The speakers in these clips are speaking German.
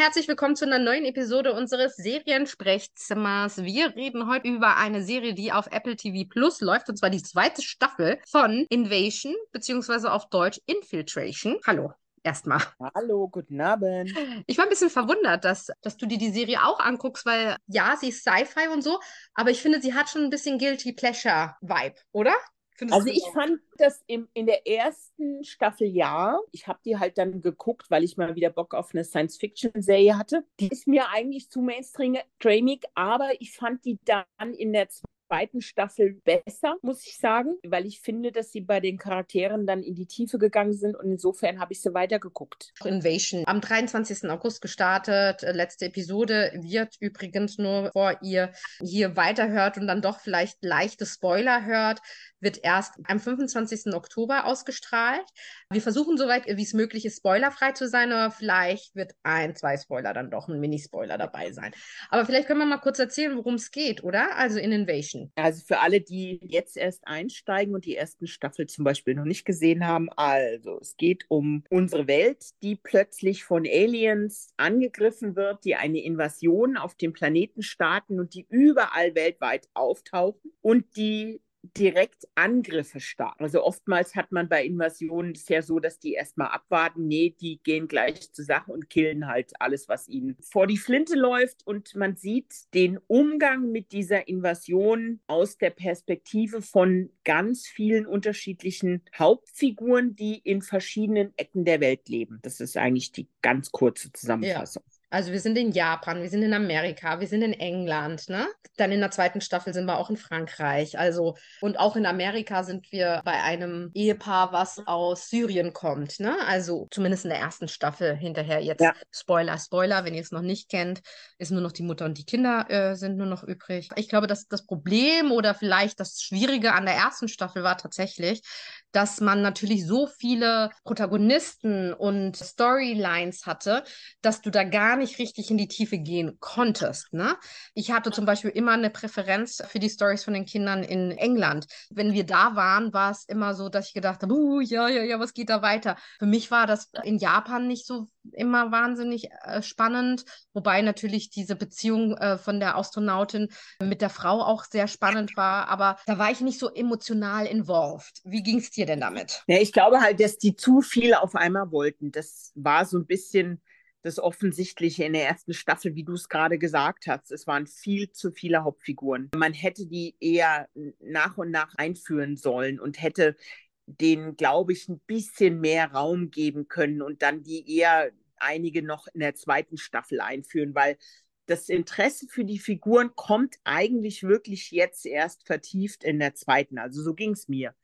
herzlich willkommen zu einer neuen Episode unseres Seriensprechzimmers. Wir reden heute über eine Serie, die auf Apple TV Plus läuft, und zwar die zweite Staffel von Invasion, beziehungsweise auf Deutsch Infiltration. Hallo. Erstmal. Hallo, guten Abend. Ich war ein bisschen verwundert, dass, dass du dir die Serie auch anguckst, weil ja, sie ist Sci-Fi und so, aber ich finde, sie hat schon ein bisschen Guilty Pleasure-Vibe, oder? Findest also ich fand das im, in der ersten Staffel ja. Ich habe die halt dann geguckt, weil ich mal wieder Bock auf eine Science-Fiction-Serie hatte. Die ist mir eigentlich zu mainstreamig, aber ich fand die dann in der zweiten Staffel besser, muss ich sagen, weil ich finde, dass sie bei den Charakteren dann in die Tiefe gegangen sind und insofern habe ich sie weitergeguckt. Invasion am 23. August gestartet. Äh, letzte Episode wird übrigens nur, bevor ihr hier weiterhört und dann doch vielleicht leichte Spoiler hört, wird erst am 25. Oktober ausgestrahlt. Wir versuchen soweit, wie es möglich ist, spoilerfrei zu sein, aber vielleicht wird ein, zwei Spoiler dann doch ein Mini-Spoiler dabei sein. Aber vielleicht können wir mal kurz erzählen, worum es geht, oder? Also in Invasion. Also für alle, die jetzt erst einsteigen und die ersten Staffel zum Beispiel noch nicht gesehen haben, also es geht um unsere Welt, die plötzlich von Aliens angegriffen wird, die eine Invasion auf dem Planeten starten und die überall weltweit auftauchen und die direkt Angriffe starten. Also oftmals hat man bei Invasionen es ja so, dass die erstmal abwarten. Nee, die gehen gleich zur Sache und killen halt alles, was ihnen vor die Flinte läuft. Und man sieht den Umgang mit dieser Invasion aus der Perspektive von ganz vielen unterschiedlichen Hauptfiguren, die in verschiedenen Ecken der Welt leben. Das ist eigentlich die ganz kurze Zusammenfassung. Also wir sind in Japan, wir sind in Amerika, wir sind in England, ne? Dann in der zweiten Staffel sind wir auch in Frankreich. Also und auch in Amerika sind wir bei einem Ehepaar, was aus Syrien kommt, ne? Also zumindest in der ersten Staffel hinterher jetzt. Ja. Spoiler, Spoiler, wenn ihr es noch nicht kennt, ist nur noch die Mutter und die Kinder äh, sind nur noch übrig. Ich glaube, dass das Problem oder vielleicht das Schwierige an der ersten Staffel war tatsächlich, dass man natürlich so viele Protagonisten und Storylines hatte, dass du da gar nicht richtig in die Tiefe gehen konntest. Ne? Ich hatte zum Beispiel immer eine Präferenz für die Stories von den Kindern in England. Wenn wir da waren, war es immer so, dass ich gedacht habe, uh, ja, ja, ja, was geht da weiter? Für mich war das in Japan nicht so immer wahnsinnig äh, spannend, wobei natürlich diese Beziehung äh, von der Astronautin mit der Frau auch sehr spannend war, aber da war ich nicht so emotional involved. Wie ging es dir denn damit? Ja, ich glaube halt, dass die zu viel auf einmal wollten. Das war so ein bisschen das Offensichtliche in der ersten Staffel, wie du es gerade gesagt hast. Es waren viel zu viele Hauptfiguren. Man hätte die eher nach und nach einführen sollen und hätte denen, glaube ich, ein bisschen mehr Raum geben können und dann die eher einige noch in der zweiten Staffel einführen, weil das Interesse für die Figuren kommt eigentlich wirklich jetzt erst vertieft in der zweiten. Also so ging es mir.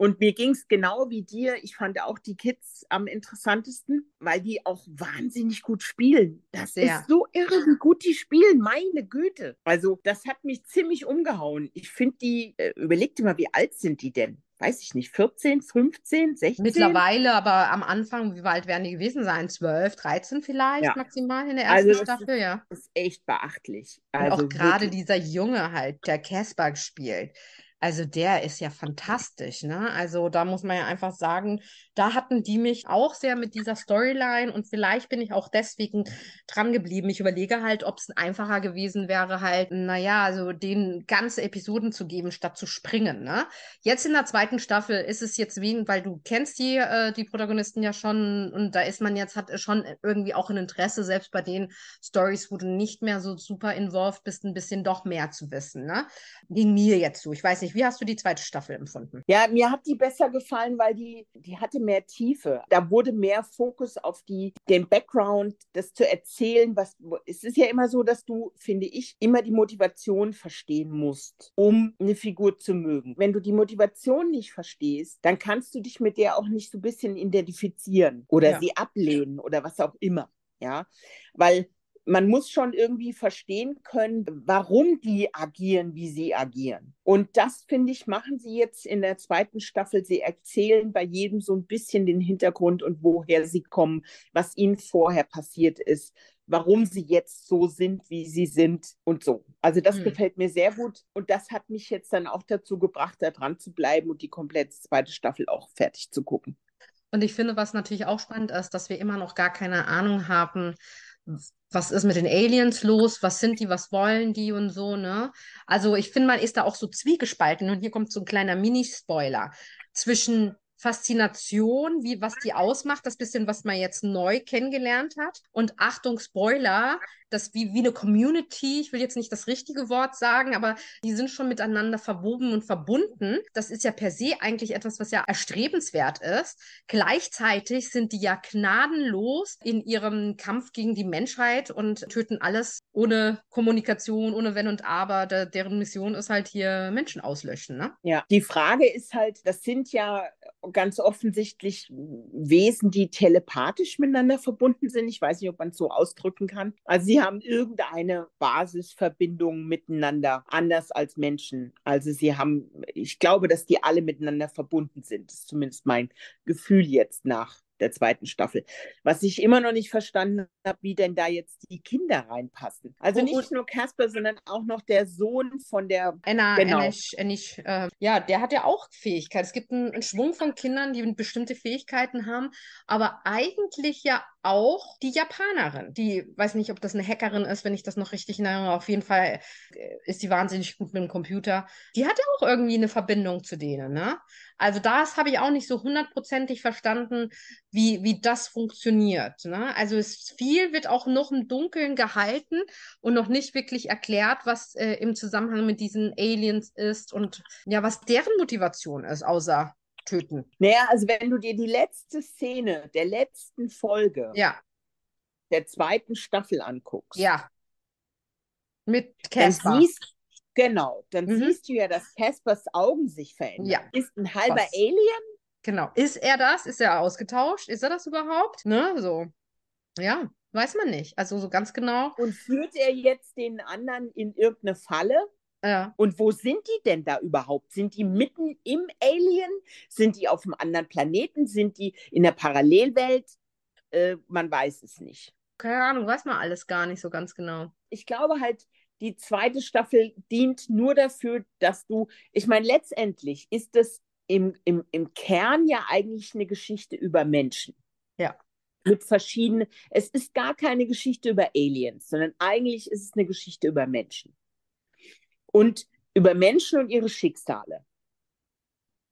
Und mir ging es genau wie dir. Ich fand auch die Kids am interessantesten, weil die auch wahnsinnig gut spielen. Das Sehr. ist so irre, wie gut die spielen. Meine Güte. Also, das hat mich ziemlich umgehauen. Ich finde die, äh, überleg dir mal, wie alt sind die denn? Weiß ich nicht, 14, 15, 16? Mittlerweile, aber am Anfang, wie alt werden die gewesen sein? 12, 13 vielleicht ja. maximal in der ersten also Staffel, ist, ja. Das ist echt beachtlich. Also Und auch gerade dieser Junge halt, der Casper spielt. Also der ist ja fantastisch, ne? Also da muss man ja einfach sagen, da hatten die mich auch sehr mit dieser Storyline und vielleicht bin ich auch deswegen dran geblieben. Ich überlege halt, ob es einfacher gewesen wäre, halt, naja, also den ganze Episoden zu geben, statt zu springen, ne? Jetzt in der zweiten Staffel ist es jetzt wie, weil du kennst die, äh, die Protagonisten ja schon und da ist man jetzt, hat schon irgendwie auch ein Interesse, selbst bei den Stories, wo du nicht mehr so super involved bist, ein bisschen doch mehr zu wissen, ne? Ging mir jetzt so. Ich weiß nicht, nicht, wie hast du die zweite Staffel empfunden? Ja, mir hat die besser gefallen, weil die, die hatte mehr Tiefe. Da wurde mehr Fokus auf die, den Background, das zu erzählen. Was, es ist ja immer so, dass du, finde ich, immer die Motivation verstehen musst, um eine Figur zu mögen. Wenn du die Motivation nicht verstehst, dann kannst du dich mit der auch nicht so ein bisschen identifizieren oder ja. sie ablehnen oder was auch immer. Ja, weil man muss schon irgendwie verstehen können, warum die agieren, wie sie agieren. Und das, finde ich, machen sie jetzt in der zweiten Staffel. Sie erzählen bei jedem so ein bisschen den Hintergrund und woher sie kommen, was ihnen vorher passiert ist, warum sie jetzt so sind, wie sie sind und so. Also das hm. gefällt mir sehr gut und das hat mich jetzt dann auch dazu gebracht, da dran zu bleiben und die komplette zweite Staffel auch fertig zu gucken. Und ich finde, was natürlich auch spannend ist, dass wir immer noch gar keine Ahnung haben, was ist mit den Aliens los? Was sind die? Was wollen die und so, ne? Also ich finde, man ist da auch so zwiegespalten. Und hier kommt so ein kleiner Mini-Spoiler zwischen Faszination, wie was die ausmacht, das bisschen, was man jetzt neu kennengelernt hat. Und Achtung, Spoiler, das wie, wie eine Community, ich will jetzt nicht das richtige Wort sagen, aber die sind schon miteinander verwoben und verbunden. Das ist ja per se eigentlich etwas, was ja erstrebenswert ist. Gleichzeitig sind die ja gnadenlos in ihrem Kampf gegen die Menschheit und töten alles ohne Kommunikation, ohne Wenn und Aber. De deren Mission ist halt hier Menschen auslöschen. Ne? Ja, die Frage ist halt, das sind ja ganz offensichtlich Wesen, die telepathisch miteinander verbunden sind. Ich weiß nicht, ob man es so ausdrücken kann. Also sie haben irgendeine Basisverbindung miteinander, anders als Menschen. Also sie haben, ich glaube, dass die alle miteinander verbunden sind. Das ist zumindest mein Gefühl jetzt nach der zweiten Staffel. Was ich immer noch nicht verstanden habe, wie denn da jetzt die Kinder reinpassen. Also nicht nur Casper, sondern auch noch der Sohn von der Anna, genau. Anish, Anish, äh, ja, der hat ja auch Fähigkeiten. Es gibt einen, einen Schwung von Kindern, die bestimmte Fähigkeiten haben, aber eigentlich ja auch die Japanerin, die weiß nicht, ob das eine Hackerin ist, wenn ich das noch richtig erinnere. Auf jeden Fall äh, ist die wahnsinnig gut mit dem Computer. Die hat ja auch irgendwie eine Verbindung zu denen, ne? Also das habe ich auch nicht so hundertprozentig verstanden, wie, wie das funktioniert. Ne? Also es viel wird auch noch im Dunkeln gehalten und noch nicht wirklich erklärt, was äh, im Zusammenhang mit diesen Aliens ist und ja, was deren Motivation ist, außer töten. Naja, also wenn du dir die letzte Szene der letzten Folge ja. der zweiten Staffel anguckst. Ja. Mit Casper. Dann siehst, genau, dann mhm. siehst du ja, dass Caspers Augen sich verändern. Ja. Ist ein halber Was? Alien. Genau. Ist er das? Ist er ausgetauscht? Ist er das überhaupt? Ne, so. Ja, weiß man nicht. Also so ganz genau. Und führt er jetzt den anderen in irgendeine Falle? Ja. Und wo sind die denn da überhaupt? Sind die mitten im Alien? Sind die auf einem anderen Planeten? Sind die in der Parallelwelt? Äh, man weiß es nicht. Keine Ahnung, weiß man alles gar nicht so ganz genau. Ich glaube halt, die zweite Staffel dient nur dafür, dass du, ich meine, letztendlich ist es im, im, im Kern ja eigentlich eine Geschichte über Menschen. Ja. Mit verschiedenen, es ist gar keine Geschichte über Aliens, sondern eigentlich ist es eine Geschichte über Menschen und über Menschen und ihre Schicksale,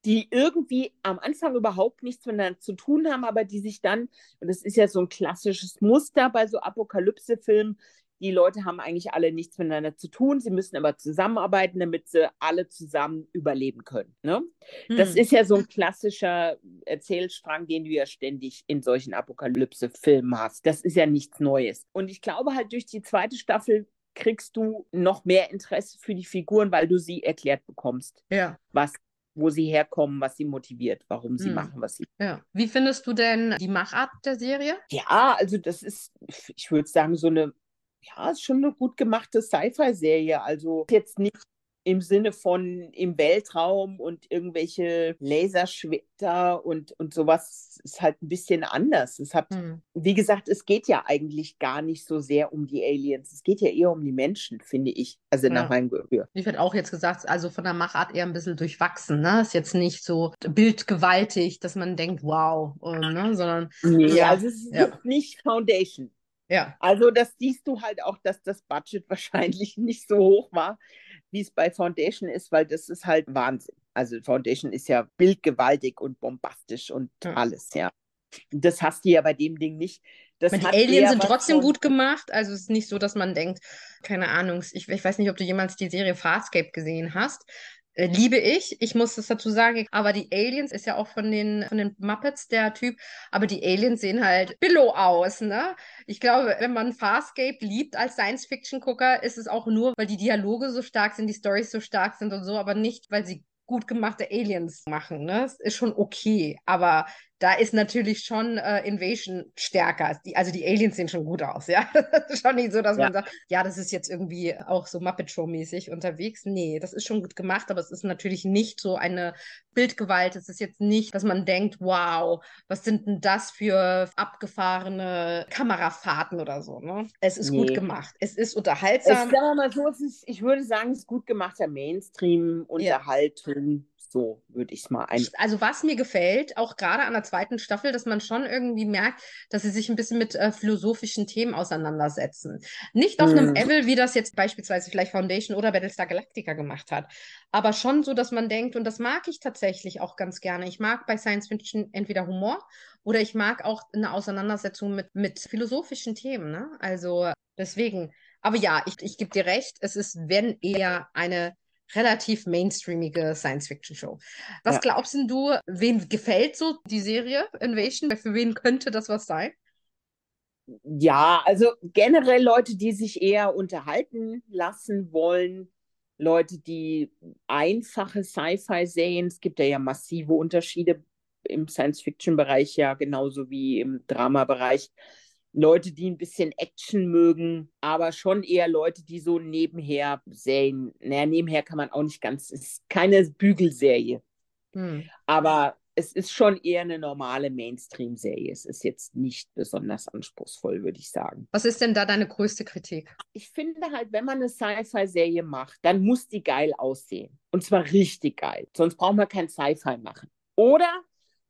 die irgendwie am Anfang überhaupt nichts miteinander zu tun haben, aber die sich dann, und das ist ja so ein klassisches Muster bei so Apokalypse-Filmen, die Leute haben eigentlich alle nichts miteinander zu tun, sie müssen aber zusammenarbeiten, damit sie alle zusammen überleben können. Ne? Hm. Das ist ja so ein klassischer Erzählstrang, den du ja ständig in solchen Apokalypse-Filmen hast. Das ist ja nichts Neues. Und ich glaube halt, durch die zweite Staffel kriegst du noch mehr Interesse für die Figuren, weil du sie erklärt bekommst. Ja. Was wo sie herkommen, was sie motiviert, warum sie hm. machen, was sie. Ja. Wie findest du denn die Machart der Serie? Ja, also das ist, ich würde sagen, so eine, ja, ist schon eine gut gemachte Sci-Fi-Serie. Also jetzt nicht im Sinne von im Weltraum und irgendwelche Laserschwerter und, und sowas ist halt ein bisschen anders. Es hat, hm. wie gesagt, es geht ja eigentlich gar nicht so sehr um die Aliens. Es geht ja eher um die Menschen, finde ich. Also ja. nach meinem Gehör. Ich hätte auch jetzt gesagt, also von der Machart eher ein bisschen durchwachsen. Ne? Ist jetzt nicht so bildgewaltig, dass man denkt, wow, ne? sondern. Nee, ja, also es ist ja. nicht Foundation. Ja. Also das siehst du halt auch, dass das Budget wahrscheinlich nicht so hoch war wie es bei Foundation ist, weil das ist halt Wahnsinn. Also Foundation ist ja bildgewaltig und bombastisch und alles, ja. Das hast du ja bei dem Ding nicht. Das die Aliens sind trotzdem gut gemacht. Also es ist nicht so, dass man denkt, keine Ahnung, ich, ich weiß nicht, ob du jemals die Serie Farscape gesehen hast. Äh, liebe ich. Ich muss das dazu sagen. Aber die Aliens ist ja auch von den, von den Muppets der Typ. Aber die Aliens sehen halt Billow aus, ne? Ich glaube, wenn man Farscape liebt als Science-Fiction-Gucker, ist es auch nur, weil die Dialoge so stark sind, die Stories so stark sind und so, aber nicht, weil sie gut gemachte Aliens machen. Ne? Das ist schon okay. Aber da ist natürlich schon äh, Invasion stärker. Die, also die Aliens sehen schon gut aus, ja. Das ist schon nicht so, dass ja. man sagt, ja, das ist jetzt irgendwie auch so Muppet Show-mäßig unterwegs. Nee, das ist schon gut gemacht, aber es ist natürlich nicht so eine Bildgewalt. Es ist jetzt nicht, dass man denkt, wow, was sind denn das für abgefahrene Kamerafahrten oder so, ne? Es ist nee. gut gemacht. Es ist unterhaltsam. Ich sage mal so, ist, ich würde sagen, es ist gut gemachter Mainstream-Unterhaltung. Ja So würde ich es mal ein. Also was mir gefällt, auch gerade an der zweiten Staffel, dass man schon irgendwie merkt, dass sie sich ein bisschen mit äh, philosophischen Themen auseinandersetzen. Nicht auf einem Mhm. Level, wie das jetzt beispielsweise vielleicht Foundation oder Battlestar Galactica gemacht hat, aber schon so, dass man denkt, und das mag ich tatsächlich auch ganz gerne. Ich mag bei Science Fiction entweder Humor oder ich mag auch eine Auseinandersetzung mit, mit philosophischen Themen. Ne? Also deswegen. Aber ja, ich, ich gebe dir recht, es ist, wenn eher eine relativ mainstreamige Science-Fiction-Show. Was Ja. glaubst du, wen gefällt so die Serie Invasion? Für wen könnte das was sein? Ja, also generell Leute, die sich eher unterhalten lassen wollen, Leute, die einfache Sci-Fi-Serien, es gibt ja, ja massive Unterschiede im Science-Fiction-Bereich, ja, genauso wie im Drama-Bereich. Leute, die ein bisschen Action mögen, aber schon eher Leute, die so nebenher Serien, naja, nebenher kann man auch nicht ganz, es ist keine Bügelserie, Hm. aber es ist schon eher eine normale Mainstream-Serie. Es ist jetzt nicht besonders anspruchsvoll, würde ich sagen. Was ist denn da deine größte Kritik? Ich finde halt, wenn man eine Sci-Fi-Serie macht, dann muss die geil aussehen. Und zwar richtig geil. Sonst braucht man kein Sci-Fi machen. Oder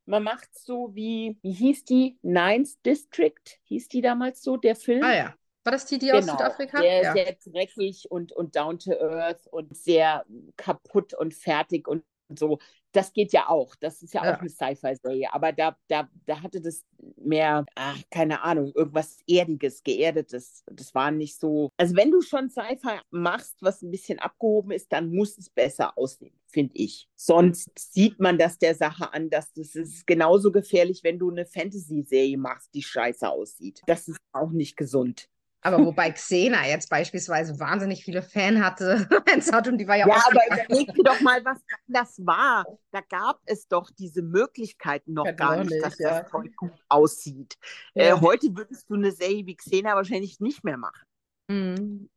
man macht so wie, wie hieß die? Ninth District? Hieß die damals so, der Film? Ah ja. War das die, die aus Genau, Südafrika? der Ja. sehr dreckig und, und down to earth und sehr kaputt und fertig und so. Das geht ja auch. Das ist ja, Ja. auch eine Sci-Fi-Serie. Aber da, da, da hatte das mehr, ach, keine Ahnung, irgendwas Erdiges, Geerdetes. Das war nicht so. Also, wenn du schon Sci-Fi machst, was ein bisschen abgehoben ist, dann muss es besser aussehen, finde ich. Sonst sieht man das der Sache an, dass das ist genauso gefährlich, wenn du eine Fantasy-Serie machst, die scheiße aussieht. Das ist auch nicht gesund. Aber wobei Xena jetzt beispielsweise wahnsinnig viele Fan hatte, Fans hat und die war ja, Ja, auch aber überleg dir doch mal, was das war. Da gab es doch diese Möglichkeiten noch Ja, gar nicht, dass ja. das Zeug gut aussieht. Ja. Äh, heute würdest du eine Serie wie Xena wahrscheinlich nicht mehr machen. Hm.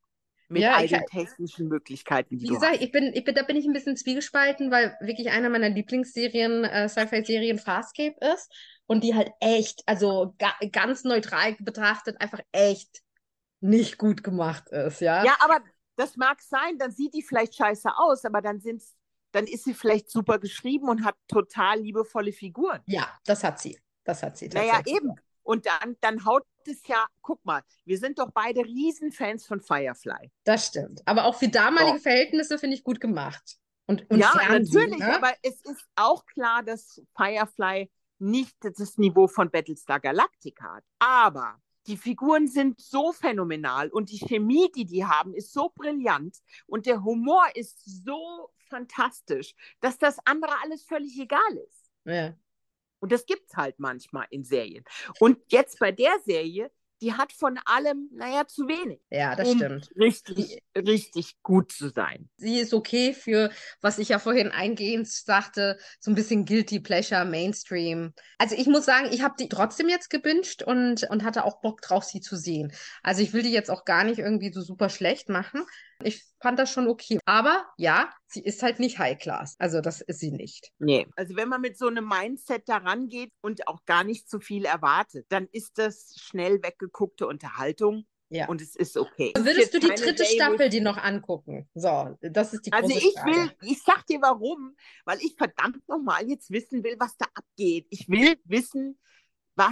Mit Ja, all den technischen Möglichkeiten, die Wie du gesagt, hast. ich bin, ich bin, da bin ich ein bisschen zwiegespalten, weil wirklich einer meiner Lieblingsserien, äh, Sci-Fi-Serien Farscape ist und die halt echt, also ga, ganz neutral betrachtet, einfach echt nicht gut gemacht ist, ja? Ja, aber das mag sein, dann sieht die vielleicht scheiße aus, aber dann sind's, dann ist sie vielleicht super geschrieben und hat total liebevolle Figuren. Ja, das hat sie. Das hat sie Naja, eben. Und dann, dann haut es ja, guck mal, wir sind doch beide Riesenfans von Firefly. Das stimmt. Aber auch für damalige So. Verhältnisse finde ich gut gemacht. Und, und ja, Fernsehen, natürlich, ne? aber es ist auch klar, dass Firefly nicht das Niveau von Battlestar Galactica hat. Aber die Figuren sind so phänomenal und die Chemie, die die haben, ist so brillant und der Humor ist so fantastisch, dass das andere alles völlig egal ist. Ja. Und das gibt es halt manchmal in Serien. Und jetzt bei der Serie, die hat von allem, naja, zu wenig, ja, das um stimmt. richtig, richtig gut zu sein. sie ist okay für, was ich ja vorhin eingehend sagte, so ein bisschen Guilty Pleasure, Mainstream. Also ich muss sagen, ich habe die trotzdem jetzt gebinged und, und hatte auch Bock drauf, sie zu sehen. Also ich will die jetzt auch gar nicht irgendwie so super schlecht machen. Ich fand das schon okay. Aber ja, sie ist halt nicht High Class. Also das ist sie nicht. Nee. Also wenn man mit so einem Mindset da rangeht und auch gar nicht zu viel erwartet, dann ist das schnell weggeguckte Unterhaltung Ja. und es ist okay. Würdest du die dritte wo Staffel dir noch angucken? So, das ist die Also große ich Frage. will, ich sag dir warum, weil ich verdammt nochmal jetzt wissen will, was da abgeht. Ich will wissen,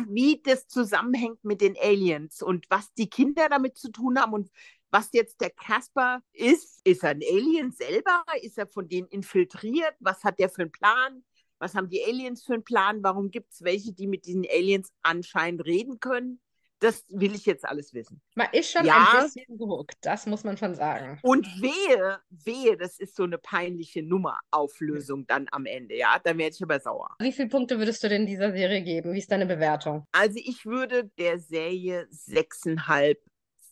wie das zusammenhängt mit den Aliens und was die Kinder damit zu tun haben und was jetzt der Casper ist. Ist er ein Alien selber? Ist er von denen infiltriert? Was hat der für einen Plan? Was haben die Aliens für einen Plan? Warum gibt es welche, die mit diesen Aliens anscheinend reden können? Das will ich jetzt alles wissen. Man ist schon Ja. ein bisschen gehuckt, das muss man schon sagen. Und wehe, wehe, das ist so eine peinliche Nummer-Auflösung dann am Ende, ja, dann werde ich aber sauer. Wie viele Punkte würdest du denn dieser Serie geben? Wie ist deine Bewertung? Also ich würde der Serie sechseinhalb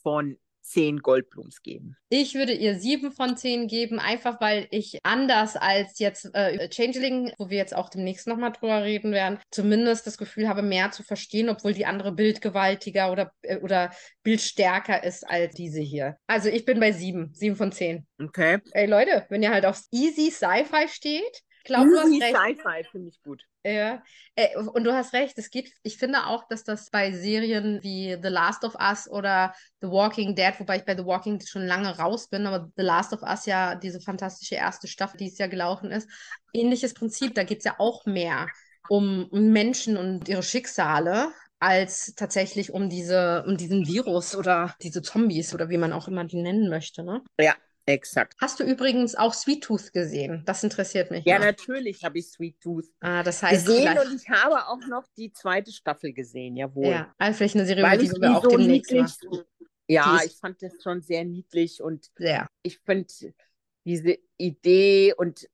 von zehn Goldblums geben. Ich würde ihr sieben von zehn geben, einfach weil ich anders als jetzt äh, Changeling, wo wir jetzt auch demnächst nochmal drüber reden werden, zumindest das Gefühl habe, mehr zu verstehen, obwohl die andere bildgewaltiger oder, äh, oder bildstärker ist als diese hier. Also ich bin bei sieben, sieben von zehn. Okay. Ey Leute, wenn ihr halt auf easy Sci-Fi steht, glaubt du hast Easy recht. Sci-Fi finde ich gut. Ja, äh, und du hast recht, es geht, ich finde auch, dass das bei Serien wie The Last of Us oder The Walking Dead, wobei ich bei The Walking Dead schon lange raus bin, aber The Last of Us ja diese fantastische erste Staffel, die es ja gelaufen ist, ähnliches Prinzip, da geht es ja auch mehr um Menschen und ihre Schicksale als tatsächlich um diese, um diesen Virus oder diese Zombies oder wie man auch immer die nennen möchte, ne? Ja, Exakt. Hast du übrigens auch Sweet Tooth gesehen? Das interessiert mich. Ja, noch. natürlich habe ich Sweet Tooth ah, das heißt gesehen vielleicht... und ich habe auch noch die zweite Staffel gesehen, jawohl. Ja, also vielleicht eine Serie, Weil die wir auch so demnächst niedlich, Ja, ich fand das schon sehr niedlich und sehr. ich finde diese Idee und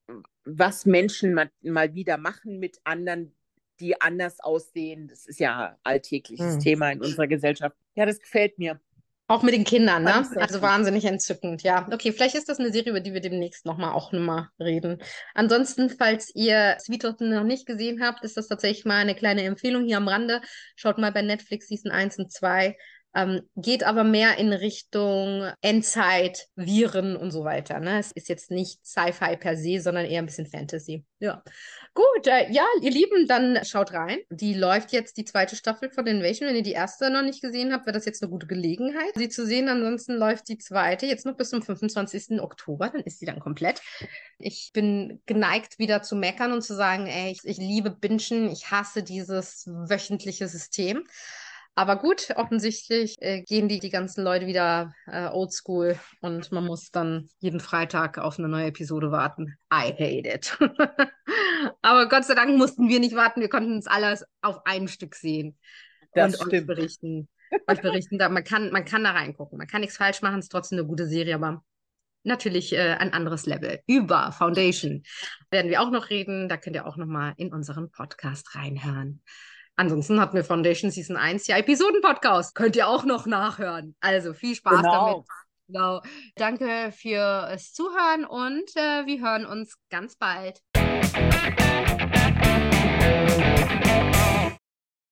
was Menschen mal, mal wieder machen mit anderen, die anders aussehen, das ist ja alltägliches hm. Thema in unserer Gesellschaft. Ja, das gefällt mir. Auch mit den Kindern, ne? Also wahnsinnig entzückend, ja. Okay, vielleicht ist das eine Serie, über die wir demnächst nochmal auch nochmal reden. Ansonsten, falls ihr Sweeterton noch nicht gesehen habt, ist das tatsächlich mal eine kleine Empfehlung hier am Rande. Schaut mal bei Netflix Season 1 und 2. Ähm, geht aber mehr in Richtung Endzeit, Viren und so weiter. Ne? Es ist jetzt nicht Sci-Fi per se, sondern eher ein bisschen Fantasy. Ja. Gut, äh, ja, ihr Lieben, dann schaut rein. Die läuft jetzt die zweite Staffel von Invasion. Wenn ihr die erste noch nicht gesehen habt, wäre das jetzt eine gute Gelegenheit, sie zu sehen. Ansonsten läuft die zweite jetzt noch bis zum 25. Oktober. Dann ist sie dann komplett. Ich bin geneigt, wieder zu meckern und zu sagen, ey, ich, ich liebe Bingen. Ich hasse dieses wöchentliche System. Aber gut, offensichtlich äh, gehen die, die ganzen Leute wieder äh, oldschool und man muss dann jeden Freitag auf eine neue Episode warten. I hate it. Aber Gott sei Dank mussten wir nicht warten, wir konnten uns alles auf ein Stück sehen das und stimmt. euch berichten. Euch berichten. Da, man, kann, man kann da reingucken, man kann nichts falsch machen, es ist trotzdem eine gute Serie, aber natürlich äh, ein anderes Level. Über Foundation werden wir auch noch reden. Da könnt ihr auch noch mal in unseren Podcast reinhören. Ansonsten hatten wir Foundation Season 1 ja Episoden-Podcast. Könnt ihr auch noch nachhören. Also viel Spaß genau. damit. Genau. Danke fürs Zuhören und äh, wir hören uns ganz bald.